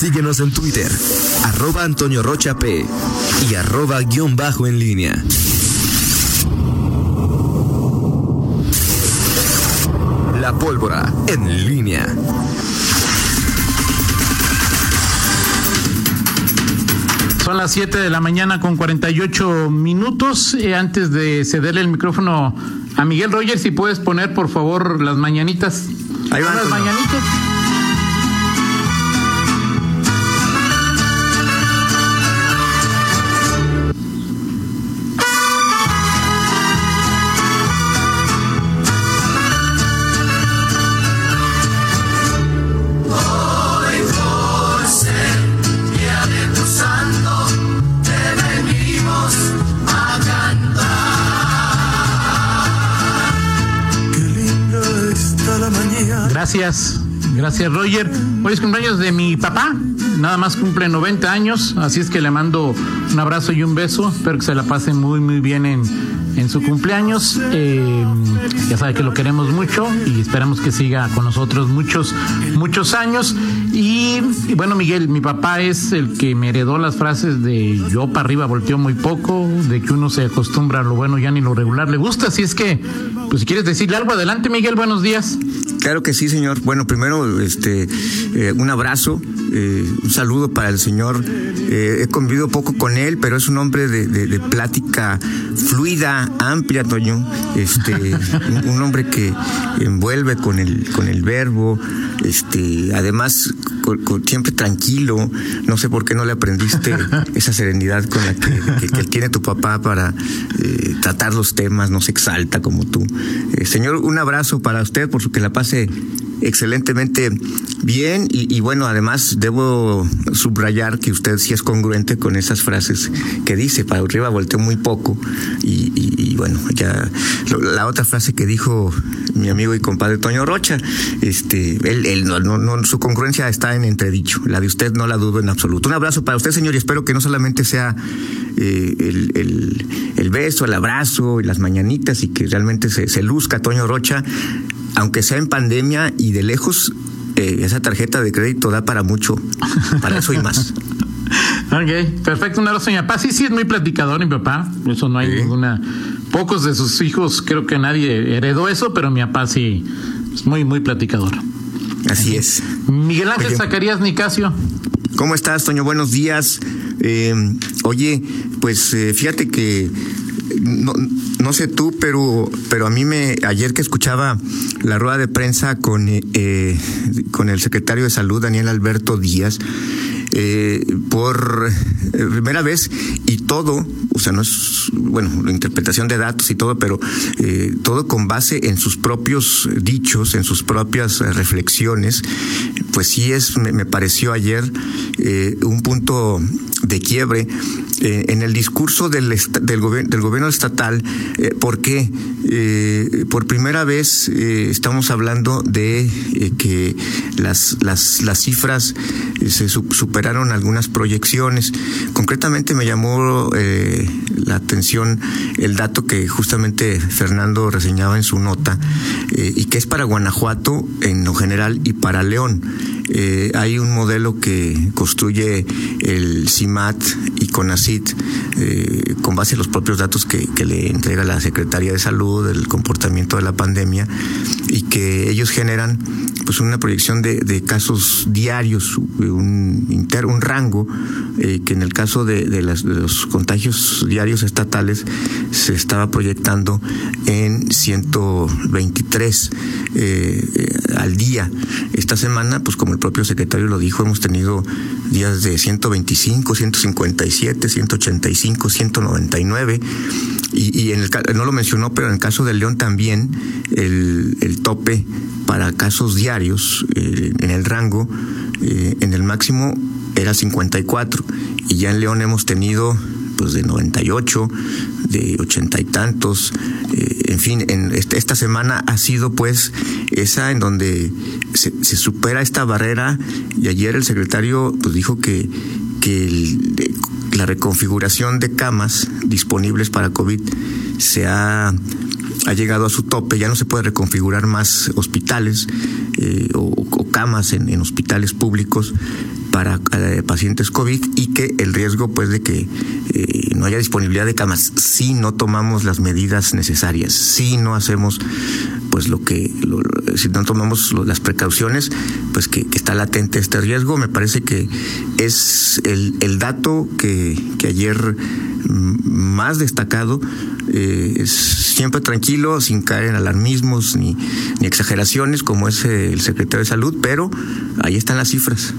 Síguenos en Twitter, arroba Antonio Rocha P y arroba guion bajo en línea. La pólvora en línea. Son las 7 de la mañana con 48 minutos. Eh, antes de cederle el micrófono a Miguel Rogers, si puedes poner por favor las mañanitas. Ahí van las mañanitas. Gracias, gracias Roger. Hoy es cumpleaños de mi papá, nada más cumple 90 años, así es que le mando un abrazo y un beso. Espero que se la pase muy, muy bien en, en su cumpleaños. Eh, ya sabe que lo queremos mucho y esperamos que siga con nosotros muchos, muchos años. Y, bueno, Miguel, mi papá es el que me heredó las frases de yo para arriba volteo muy poco, de que uno se acostumbra a lo bueno ya ni lo regular le gusta. Así es que, pues si quieres decirle algo, adelante Miguel, buenos días. Claro que sí, señor. Bueno, primero, este, eh, un abrazo, eh, un saludo para el señor. Eh, he convivido poco con él, pero es un hombre de, plática fluida, amplia, Toño. Este, un, un hombre que envuelve con el, con el verbo. Este, además, siempre tranquilo. No sé por qué no le aprendiste esa serenidad con la que, que- que tiene tu papá para eh, tratar los temas. No se exalta como tú. Eh, señor, un abrazo para usted por su que la pase excelentemente bien y, y bueno, además debo subrayar que usted sí es congruente con esas frases que dice, para arriba volteó muy poco y, y- y bueno, ya lo- la otra frase que dijo mi amigo y compadre Toño Rocha, este, él, él no, no- su congruencia está en entredicho, la de usted no la dudo en absoluto. Un abrazo para usted, señor, y espero que no solamente sea eh, el, el- el beso, el abrazo y las mañanitas y que realmente se, se luzca Toño Rocha, aunque sea en pandemia y de lejos, eh, esa tarjeta de crédito da para mucho, para eso y más. Ok, perfecto. Un abrazo, mi papá. Sí, sí, es muy platicador, mi papá. Eso no hay Sí. ninguna. Pocos de sus hijos, creo que nadie heredó eso, pero mi papá sí es muy, muy platicador. Así es. Miguel Ángel Oye. Zacarías Nicasio. ¿Cómo estás, Toño? Buenos días. Eh, oye, pues eh, fíjate que no, no sé tú, pero, pero a mí me ayer que escuchaba la rueda de prensa con, eh, con el secretario de Salud, Daniel Alberto Díaz, eh, por eh, primera vez y todo, o sea, no es, bueno, la interpretación de datos y todo, pero eh, todo con base en sus propios dichos, en sus propias eh, reflexiones, pues sí es, me, pareció ayer un punto de quiebre eh, en el discurso del, del, del gobierno estatal, eh, porque eh, por primera vez estamos hablando de que las, las, las cifras se su- superaron algunas proyecciones. Concretamente me llamó la atención el dato que justamente Fernando reseñaba en su nota y que es para Guanajuato en lo general y para León. Eh, hay un modelo que construye el CIMAT CONACIT eh, con base en los propios datos que, le entrega la Secretaría de Salud, el comportamiento de la pandemia y que ellos generan pues una proyección de, casos diarios, un, rango eh, que en el caso de, las, los contagios diarios estatales se estaba proyectando en 123 eh, eh, al día. Esta semana, pues como el propio secretario lo dijo, hemos tenido días de 125, 157, 185, 199. Y, y en el, no lo mencionó, pero en el caso de León también el, tope para casos diarios eh, en el rango, eh, en el máximo era 54. Y ya en León hemos tenido pues de 98, de ochenta y tantos, eh, en fin, en este- esta semana ha sido pues esa en donde se, supera esta barrera y ayer el secretario pues dijo que, que el- la reconfiguración de camas disponibles para COVID se ha ha llegado a su tope, ya no se puede reconfigurar más hospitales eh, o, camas en, hospitales públicos para eh, pacientes COVID y que el riesgo pues de que eh, no haya disponibilidad de camas si no tomamos las medidas necesarias, si no hacemos pues lo que si no tomamos las precauciones, pues que, está latente este riesgo. Me parece que es el, dato que, que ayer más destacado, eh, siempre tranquilo, sin caer en alarmismos ni, ni exageraciones, como es el secretario de Salud, pero ahí están las cifras.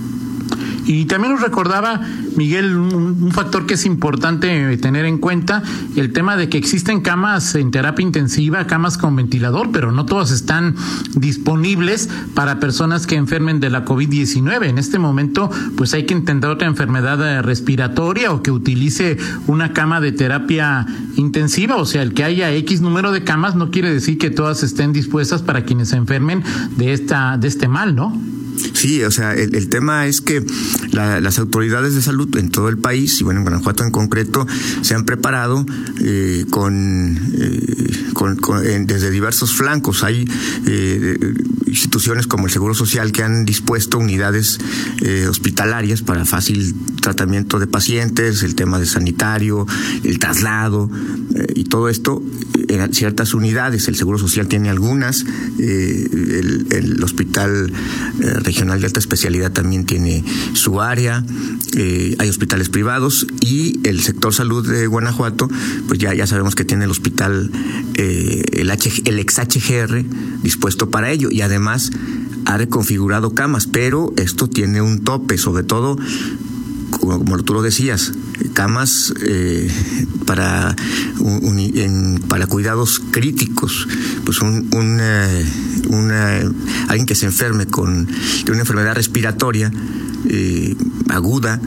Y también nos recordaba, Miguel, un, factor que es importante tener en cuenta, el tema de que existen camas en terapia intensiva, camas con ventilador, pero no todas están disponibles para personas que enfermen de la COVID-19. En este momento, pues hay que intentar otra enfermedad eh, respiratoria o que utilice una cama de terapia intensiva, o sea, el que haya X número de camas no quiere decir que todas estén dispuestas para quienes se enfermen de esta de este mal, ¿no? Sí, o sea, el, tema es que las autoridades de salud en todo el país, y bueno, en Guanajuato en concreto, se han preparado eh, con, eh, desde diversos flancos. Hay eh, instituciones como el Seguro Social que han dispuesto unidades hospitalarias para fácil tratamiento de pacientes, el tema de sanitario, el traslado y todo esto en ciertas unidades. El Seguro Social tiene algunas, el, el Hospital Regional de Alta Especialidad también tiene su área, eh, hay hospitales privados y el sector salud de Guanajuato, pues ya, ya sabemos que tiene el hospital, eh, el, H, el ex HGR dispuesto para ello y además ha reconfigurado camas, pero esto tiene un tope, sobre todo como, tú lo decías, camas eh, para, para cuidados críticos, pues un, un, alguien que se enferme con de una enfermedad respiratoria eh, aguda,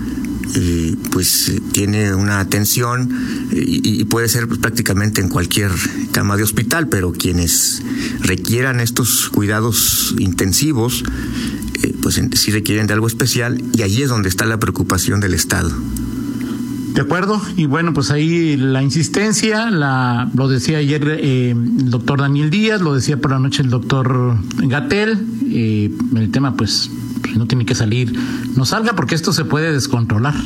eh, pues tiene una atención y, puede ser prácticamente en cualquier cama de hospital, pero quienes requieran estos cuidados intensivos eh, pues sí requieren de algo especial y allí es donde está la preocupación del Estado. De acuerdo, y bueno, pues ahí la insistencia, la, lo decía ayer eh, el doctor Daniel Díaz, lo decía por la noche el doctor Gatel, eh, el tema pues, no tiene que salir, no salga porque esto se puede descontrolar.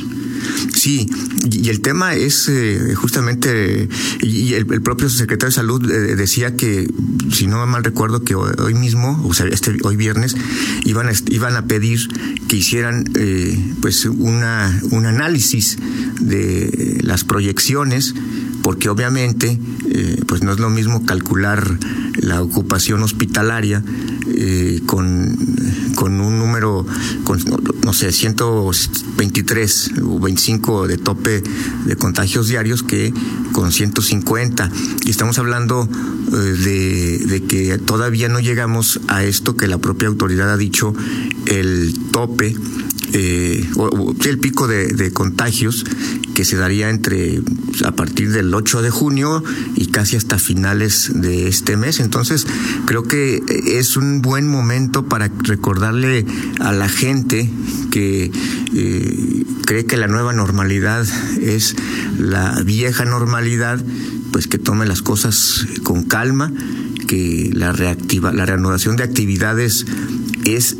Sí, y el tema es eh, justamente, y el, propio secretario de Salud eh, decía que, si no mal recuerdo, que hoy, mismo, o sea, este hoy viernes, iban a, iban a pedir que hicieran eh, pues una, un análisis de las proyecciones, porque obviamente pues no es lo mismo calcular la ocupación hospitalaria con, con un número, con, no sé, 123 o 25 de tope de contagios diarios que con 150. Y estamos hablando eh, de, de que todavía no llegamos a esto que la propia autoridad ha dicho, el tope eh, el pico de, contagios que se daría entre a partir del 8 de junio y casi hasta finales de este mes. Entonces, creo que es un buen momento para recordarle a la gente que eh, cree que la nueva normalidad es la vieja normalidad, pues que tome las cosas con calma, que la reactiva, la reanudación de actividades es,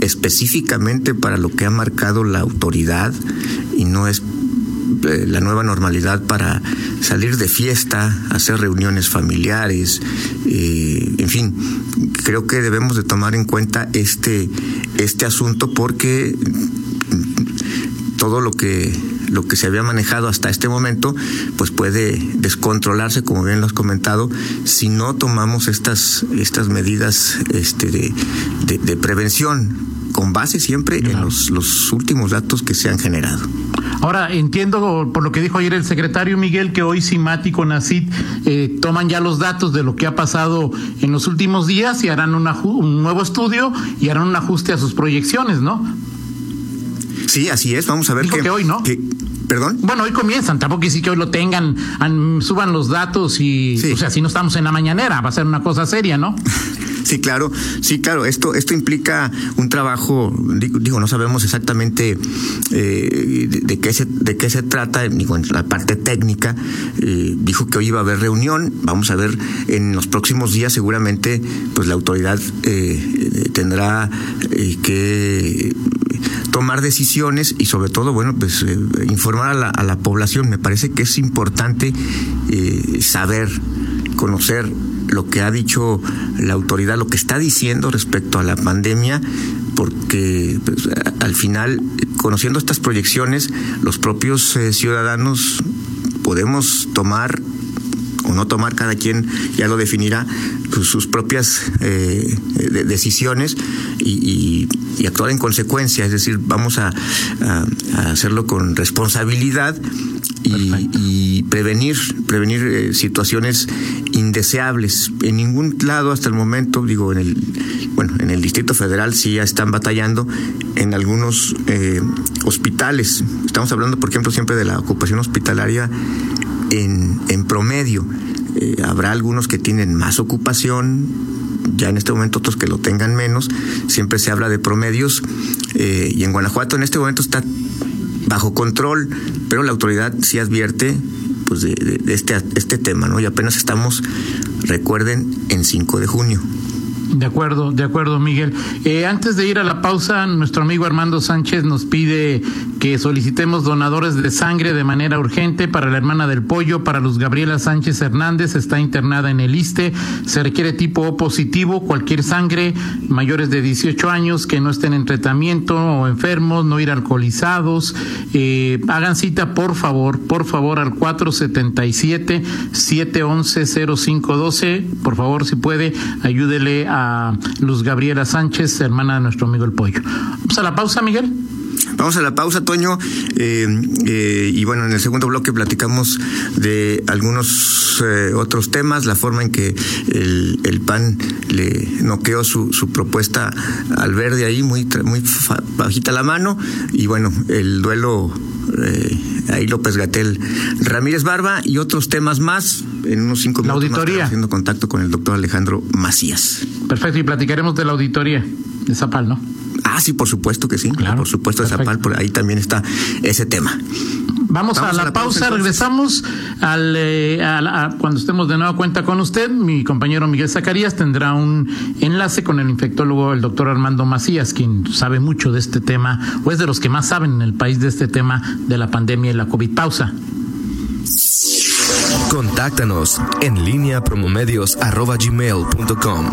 específicamente para lo que ha marcado la autoridad y no es eh, la nueva normalidad para salir de fiesta, hacer reuniones familiares, eh, en fin, creo que debemos de tomar en cuenta este, este asunto porque todo lo que lo que se había manejado hasta este momento, pues puede descontrolarse, como bien lo has comentado, si no tomamos estas, estas medidas este, de, prevención, con base siempre en los, los últimos datos que se han generado. Ahora, entiendo por lo que dijo ayer el secretario Miguel que hoy CIMAT y CONACIT eh, toman ya los datos de lo que ha pasado en los últimos días y harán un nuevo estudio y harán un ajuste a sus proyecciones, ¿no? Sí, así es. Vamos a ver que, hoy, ¿no? ¿Perdón? Bueno, hoy comienzan, tampoco sí que hoy lo tengan, suban los datos y, o sea, si no estamos en la mañanera, va a ser una cosa seria, ¿no? Sí, claro, sí, claro. Esto, esto implica un trabajo, digo, no sabemos exactamente eh, de, qué se, de qué se trata, digo, en la parte técnica. Eh, dijo que hoy iba a haber reunión. Vamos a ver en los próximos días, seguramente, pues la autoridad eh, tendrá que tomar decisiones y sobre todo, bueno, pues eh, informar a la, población. Me parece que es importante eh, saber, conocer lo que ha dicho la autoridad, lo que está diciendo respecto a la pandemia, porque pues, al final, conociendo estas proyecciones, los propios eh, ciudadanos podemos tomar o no tomar, cada quien ya lo definirá, pues, sus propias eh, decisiones y, y, actuar en consecuencia. Es decir, vamos a, a, hacerlo con responsabilidad y, y, prevenir, prevenir eh, situaciones indeseables. En ningún lado hasta el momento, digo, en el, bueno, en el Distrito Federal sí ya están batallando en algunos eh, hospitales. Estamos hablando, por ejemplo, siempre de la ocupación hospitalaria en, en promedio. Eh, habrá algunos que tienen más ocupación, ya en este momento otros que lo tengan menos. Siempre se habla de promedios eh, y en Guanajuato en este momento está bajo control, pero la autoridad sí advierte pues de, este, este tema, ¿no? Y apenas estamos, recuerden, en 5 de junio. De acuerdo, de acuerdo, Miguel. Eh, antes de ir a la pausa, nuestro amigo Armando Sánchez nos pide que solicitemos donadores de sangre de manera urgente para la hermana del pollo, para Luz Gabriela Sánchez Hernández, está internada en el ISTE, se requiere tipo O positivo, cualquier sangre, mayores de 18 años que no estén en tratamiento o enfermos, no ir alcoholizados. Eh, hagan cita, por favor, por favor, al 477-711-0512. Por favor, si puede, ayúdele a Luz Gabriela Sánchez, hermana de nuestro amigo el Pollo. Vamos a la pausa, Miguel. Vamos a la pausa, Toño. Eh, eh, y bueno, en el segundo bloque platicamos de algunos eh, otros temas, la forma en que el, PAN le noqueó su, propuesta al verde ahí, muy bajita la mano. Y bueno, el duelo ahí López Gatel Ramírez Barba y otros temas más. En unos cinco la minutos auditoría. más haciendo contacto con el doctor Alejandro Macías. Perfecto, y platicaremos de la auditoría de Zapal, ¿no? Ah, sí, por supuesto que sí. Claro, por supuesto, de Zapal, por ahí también está ese tema. Vamos, Vamos a, la a, la pausa, pausa regresamos al, eh, a la, a, cuando estemos de nueva cuenta con usted. Mi compañero Miguel Zacarías tendrá un enlace con el infectólogo, el doctor Armando Macías, quien sabe mucho de este tema, o es de los que más saben en el país de este tema de la pandemia y la COVID. Pausa. Contáctanos en línea promomedios.com.